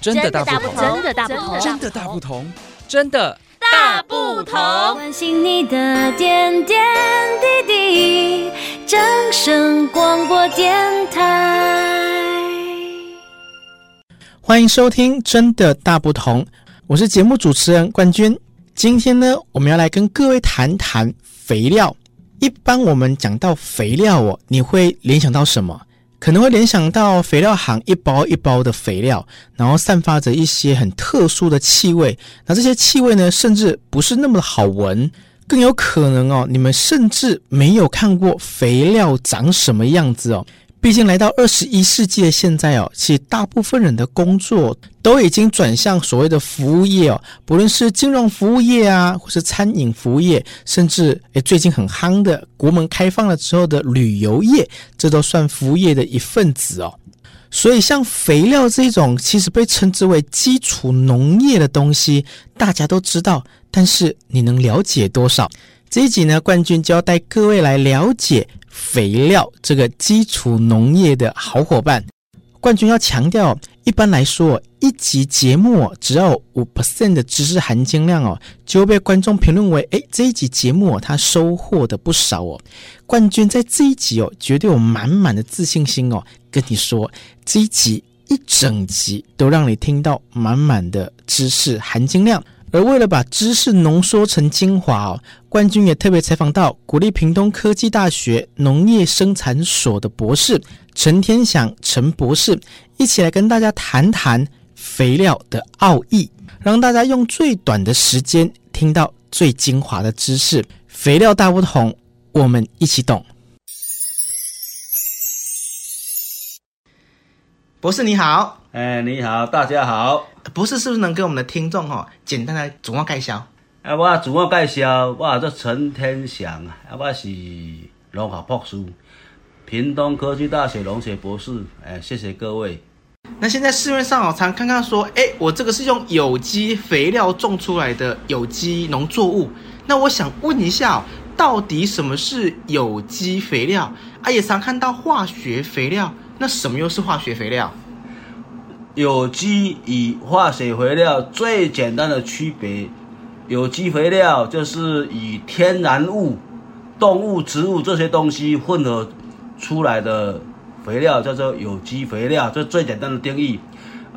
真的大不同，真的大不同，真的大不同，真的大不同。关心你的点点滴滴，广播电台。欢迎收听《真的大不同》，我是节目主持人冠军。今天呢，我们要来跟各位谈谈肥料。一般我们讲到肥料哦，你会联想到什么？可能会联想到肥料行一包一包的肥料，然后散发着一些很特殊的气味。那这些气味呢，甚至不是那么的好闻，更有可能哦，你们甚至没有看过肥料长什么样子哦。毕竟来到二十一世纪的现在哦，其实大部分人的工作都已经转向所谓的服务业哦，不论是金融服务业啊，或是餐饮服务业，甚至诶最近很夯的国门开放了之后的旅游业，这都算服务业的一份子哦。所以像肥料这种其实被称之为基础农业的东西，大家都知道，但是你能了解多少？这一集呢，冠军就要带各位来了解。肥料这个基础农业的好伙伴，冠军要强调，一般来说，一集节目只要五 percent 的知识含金量哦，就会被观众评论为，诶，这一集节目他收获的不少哦。冠军在这一集哦，绝对有满满的自信心哦，跟你说，这一集一整集都让你听到满满的知识含金量。而为了把知识浓缩成精华哦，冠军也特别采访到国立屏东科技大学农业生产所的博士陈天祥陈博士，一起来跟大家谈谈肥料的奥义，让大家用最短的时间听到最精华的知识。肥料大不同，我们一起懂。博士你好，哎，你好，大家好。不是是不是能给我们的听众哈简单的自我介绍？啊，我自我介绍，我叫陈天祥啊，我是农学博士，屏东科技大学农学博士。哎，谢谢各位。那现在市面上哦，常看看说，哎，我这个是用有机肥料种出来的有机农作物。那我想问一下，到底什么是有机肥料？啊，也常看到化学肥料，那什么又是化学肥料？有机与化学肥料最简单的区别，有机肥料就是以天然物、动物、植物这些东西混合出来的肥料，叫做有机肥料，这最简单的定义。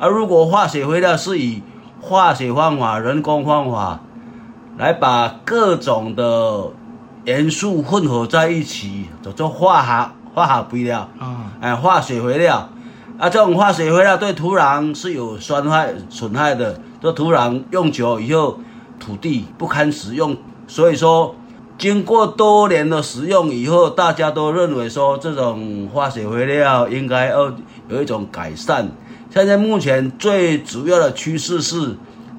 而如果化学肥料是以化学方法、人工方法来把各种的元素混合在一起，叫做化学化学肥料啊，哎，化学肥料。啊，这种化学肥料对土壤是有伤害、损害的。这土壤用久以后，土地不堪使用，所以说，经过多年的使用以后，大家都认为说，这种化学肥料应该要有一种改善。现在目前最主要的趋势是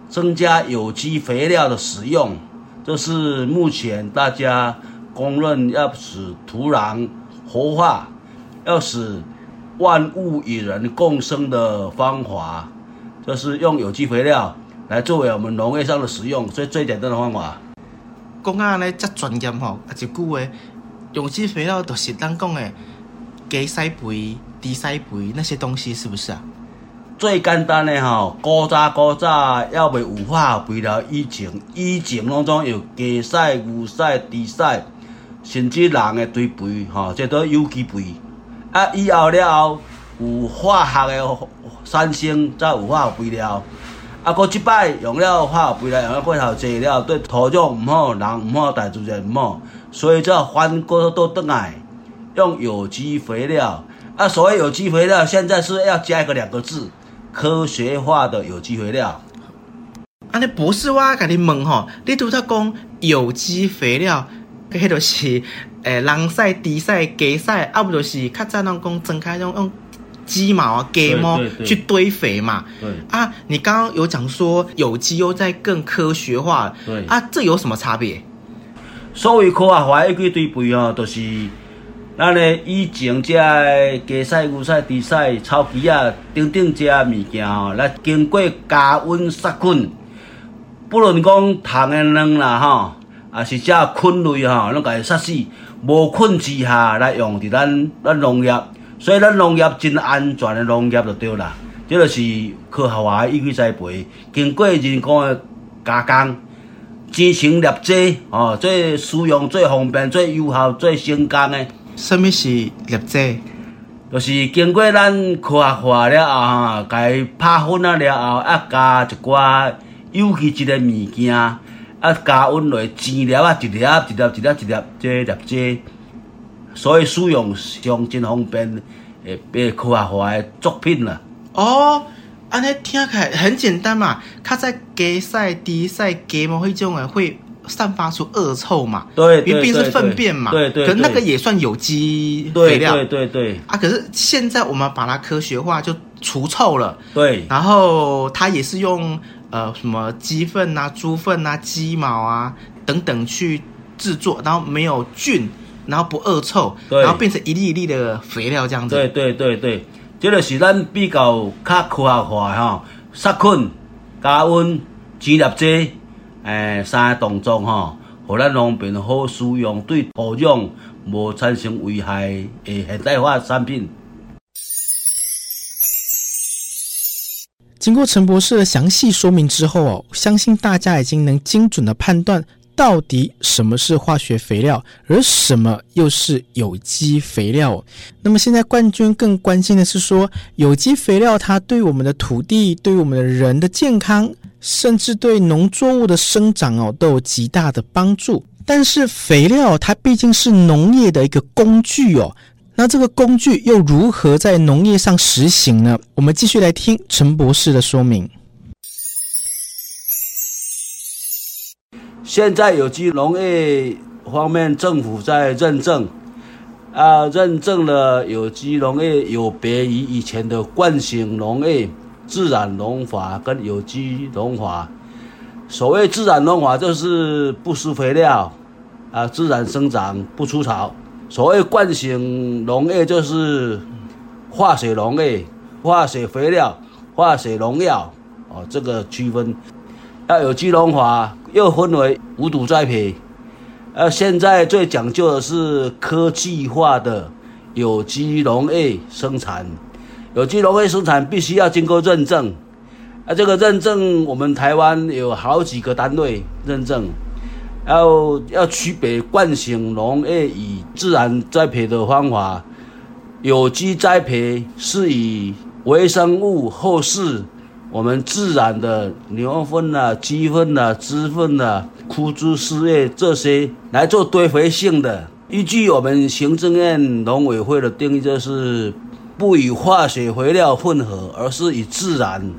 增加有机肥料的使用，这是目前大家公认要使土壤活化，要使。万物与人共生的方法，就是用有机肥料来作为我们农业上的使用，所以最简单的方法。讲啊，呢，这专业吼，啊，一句话，有机肥料就是咱讲的鸡屎肥、猪屎肥那些东西，是不是啊？最简单的吼，古早古早要未有化肥料以前，以前拢总有鸡屎、牛屎、猪屎，甚至人的堆肥，吼，这都有机肥。啊，以后了后有化学的产生，才有化学肥料。啊，搁即摆用了化学肥料，用了过头济了，对土壤唔好，人唔好，大自然唔好，所以才翻过倒转来用有机肥料。啊，所谓有机肥料，现在是要加一个两个字：科学化的有机肥料。啊，你博士，我甲你问吼，你拄则讲有机肥料，迄着是？诶，人屎、猪屎、鸡屎，啊不就是较早人讲睁开用用鸡毛啊、鸡毛去堆肥嘛？对啊，你刚刚有讲说有机又在更科学化，对啊，这有什么差别？所谓科学化一句堆肥哦，就是咱咧以前这鸡屎、牛屎、猪屎、草鸡啊，等等这物件吼，来经过加温杀菌，不论讲虫的卵啦吼，啊是这菌类吼，拢甲伊杀死。无菌之下来用伫咱咱农业，所以咱农业真安全的农业就对啦。即就是科学化的有机栽培，经过人工的加工，制成粒剂哦，最使用最方便、最有效、最成功的。什么是粒剂？就是经过咱科学化了后，哈，甲伊拍粉啊了后，啊加一寡有机质的物件，啊加温落挤粒啊，一粒一粒一粒一粒，这镊剂，所以使用上真方便，诶，诶，科学化的作品啦。哦，安尼听起来很简单嘛，它在鸡屎、猪屎、鸡毛迄种诶会散发出恶臭嘛？对，因为毕竟是粪便嘛。对对，可那个也算有机肥料。对对对。啊，可是现在我们把它科学化，就除臭了。对。然后它也是用呃什么鸡粪啊、猪粪啊、鸡毛啊等等去制作，然后没有菌，然后不恶臭，然后变成一粒一粒的肥料这样子。对对对对。这个是咱比较较科学化吼，杀菌、加温、挤镊剂，诶，三个动作吼，互咱农民好使用，对土壤无产生危害诶现代化产品。经过陈博士的详细说明之后哦，相信大家已经能精准的判断。到底什么是化学肥料，而什么又是有机肥料？那么现在冠军更关心的是说，有机肥料它对我们的土地、对我们的人的健康，甚至对农作物的生长哦，都有极大的帮助。但是肥料它毕竟是农业的一个工具哦，那这个工具又如何在农业上实行呢？我们继续来听陈博士的说明。现在有机农业方面，政府在认证，啊，认证了有机农业有别于以前的惯性农业、自然农法跟有机农法。所谓自然农法，就是不施肥料，啊，自然生长不除草；所谓惯性农业，就是化学农业、化学肥料、化学农药，哦，这个区分。要有机农法又分为无毒栽培，呃，现在最讲究的是科技化的有机农业生产。有机农业生产必须要经过认证，啊，这个认证我们台湾有好几个单位认证，要要区别惯行农业与自然栽培的方法。有机栽培是以微生物后施。我们自然的牛粪、啊、鸡粪、啊、猪粪、啊、枯枝树叶这些来做堆肥性的。依据我们行政院农委会的定义，就是不与化学肥料混合，而是以自然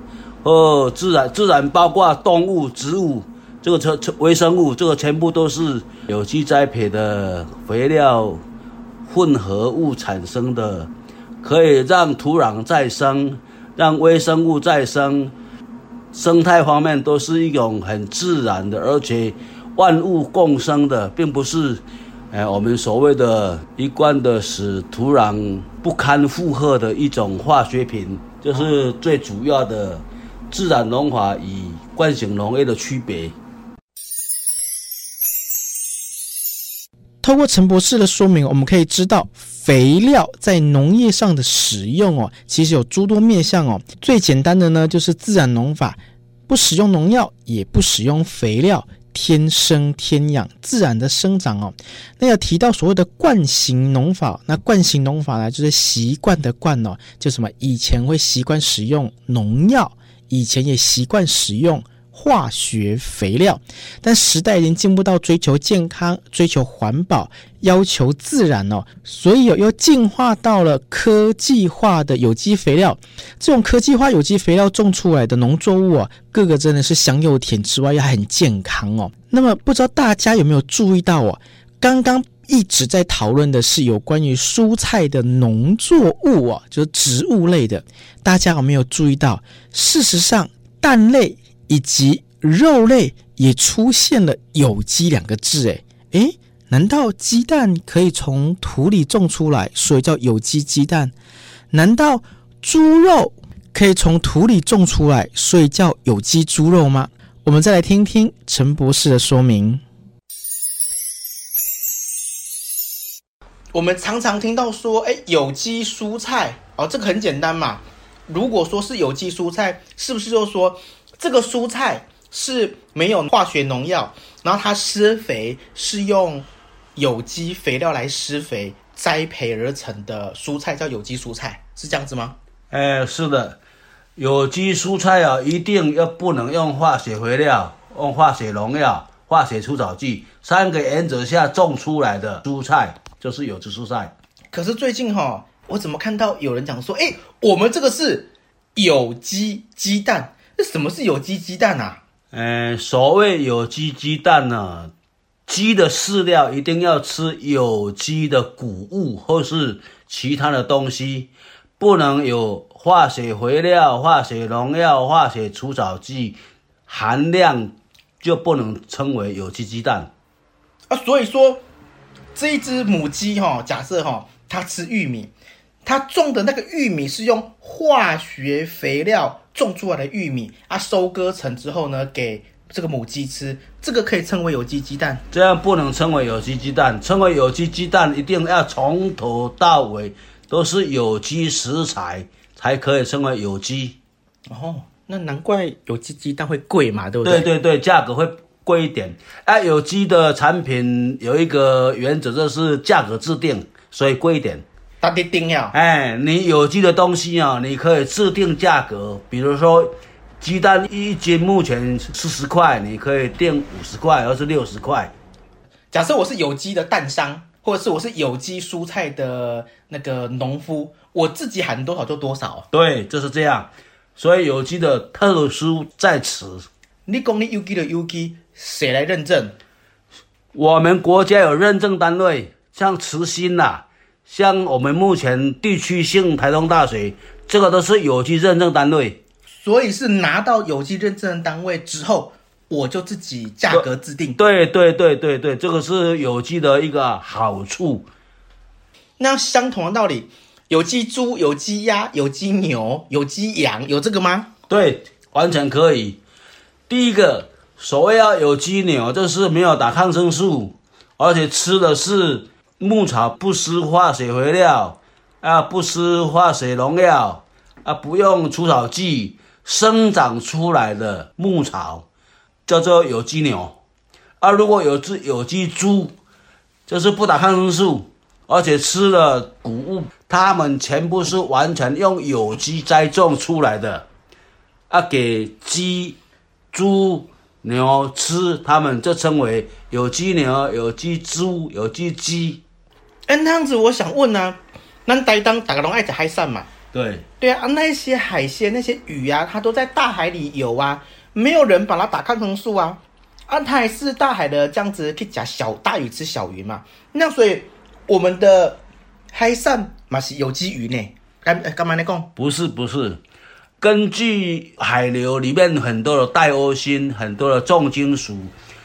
哦自然自然包括动物、植物这个成成微生物，这个全部都是有机栽培的肥料混合物产生的，可以让土壤再生。让微生物再生，生态方面都是一种很自然的，而且万物共生的，并不是，哎，我们所谓的一贯的使土壤不堪负荷的一种化学品，就是最主要的自然农法与惯性农业的区别。透过陈博士的说明，我们可以知道，肥料在农业上的使用哦，其实有诸多面向哦。最简单的呢，就是自然农法，不使用农药，也不使用肥料，天生天养，自然的生长哦。那要提到所谓的惯行农法，那惯行农法呢，就是习惯的惯哦，就什么以前会习惯使用农药，以前也习惯使用。化学肥料，但时代已经进步到追求健康、追求环保、要求自然哦，所以又进化到了科技化的有机肥料。这种科技化有机肥料种出来的农作物啊，个个真的是香又甜之外，又很健康哦。那么不知道大家有没有注意到哦？刚刚一直在讨论的是有关于蔬菜的农作物哦，就是植物类的，大家有没有注意到？事实上，蛋类。以及肉类也出现了“有机”两个字，诶诶，难道鸡蛋可以从土里种出来，所以叫有机鸡蛋？难道猪肉可以从土里种出来，所以叫有机猪肉吗？我们再来听听陈博士的说明。我们常常听到说，诶，有机蔬菜哦，这个很简单嘛。如果说是有机蔬菜，是不是就是说这个蔬菜是没有化学农药，然后它施肥是用有机肥料来施肥栽培而成的蔬菜，叫有机蔬菜，是这样子吗？哎，是的，有机蔬菜啊，一定要不能用化学肥料、用化学农药、化学除草剂三个原则下种出来的蔬菜，就是有机蔬菜。可是最近哈、哦，我怎么看到有人讲说，哎，我们这个是有机鸡蛋？那什么是有机鸡蛋啊？嗯，所谓有机鸡蛋呢、啊，鸡的饲料一定要吃有机的谷物或是其他的东西，不能有化学肥料、化学农药、化学除草剂含量，就不能称为有机鸡蛋。啊，所以说这一只母鸡哈、哦，假设哈、哦。它吃玉米，他种的那个玉米是用化学肥料种出来的玉米啊，收割成之后呢，给这个母鸡吃，这个可以称为有机鸡蛋？这样不能称为有机鸡蛋，称为有机鸡蛋一定要从头到尾都是有机食材才可以称为有机。哦，那难怪有机鸡蛋会贵嘛，对不对？对对对，价格会贵一点。哎、啊，有机的产品有一个原则，就是价格制定。所以贵一点，打的定要。哎，你有机的东西啊，你可以制定价格，比如说鸡蛋一斤目前四十块，你可以定五十块，或是六十块。假设我是有机的蛋商，或者是我是有机蔬菜的那个农夫，我自己喊多少就多少。对，就是这样。所以有机的特殊在此。你讲你有机的有机，谁来认证？我们国家有认证单位。像慈心呐、啊，像我们目前地区性台东大水，这个都是有机认证单位。所以是拿到有机认证单位之后，我就自己价格制定。对对对对对，这个是有机的一个好处。那相同的道理，有机猪、有机鸭、有机牛、有机羊，有这个吗？对，完全可以。第一个，所谓要有机牛，就是没有打抗生素，而且吃的是。牧草不施化学肥料，啊，不施化学农药，啊，不用除草剂生长出来的牧草，叫做有机牛。啊，如果有只有机猪，就是不打抗生素，而且吃了谷物，它们全部是完全用有机栽种出来的，啊，给鸡、猪、牛吃，它们就称为有机牛、有机猪、有机鸡。哎，那样子我想问呢、啊，那台当打个龙爱吃海产嘛？对，对啊，那些海鲜、那些鱼啊，它都在大海里游啊，没有人把它打抗生素啊，啊，它还是大海的这样子可以讲小大鱼吃小鱼嘛？那所以我们的海产嘛是有机鱼呢？干干嘛来讲？不是不是，根据海流里面很多的带欧星，很多的重金属，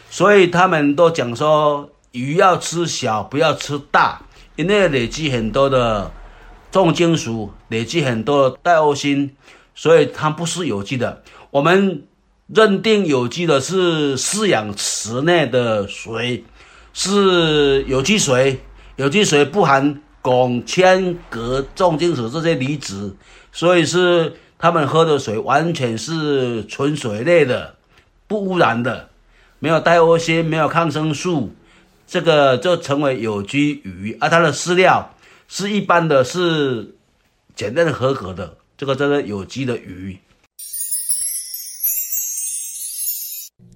所以他们都讲说鱼要吃小，不要吃大。因为累积很多的重金属，累积很多的戴欧锌，所以它不是有机的。我们认定有机的是饲养池内的水，是有机水。有机水不含汞、铅、镉、重金属这些离子，所以是他们喝的水完全是纯水类的，不污染的，没有戴欧锌，没有抗生素。这个就成为有机鱼，而、啊、它的饲料是一般的，是检验合格的，这个叫做有机的鱼。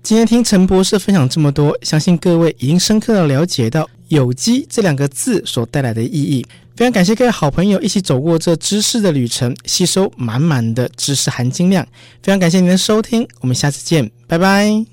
今天听陈博士分享这么多，相信各位已经深刻的了解到“有机”这两个字所带来的意义。非常感谢各位好朋友一起走过这知识的旅程，吸收满满的知识含金量。非常感谢您的收听，我们下次见，拜拜。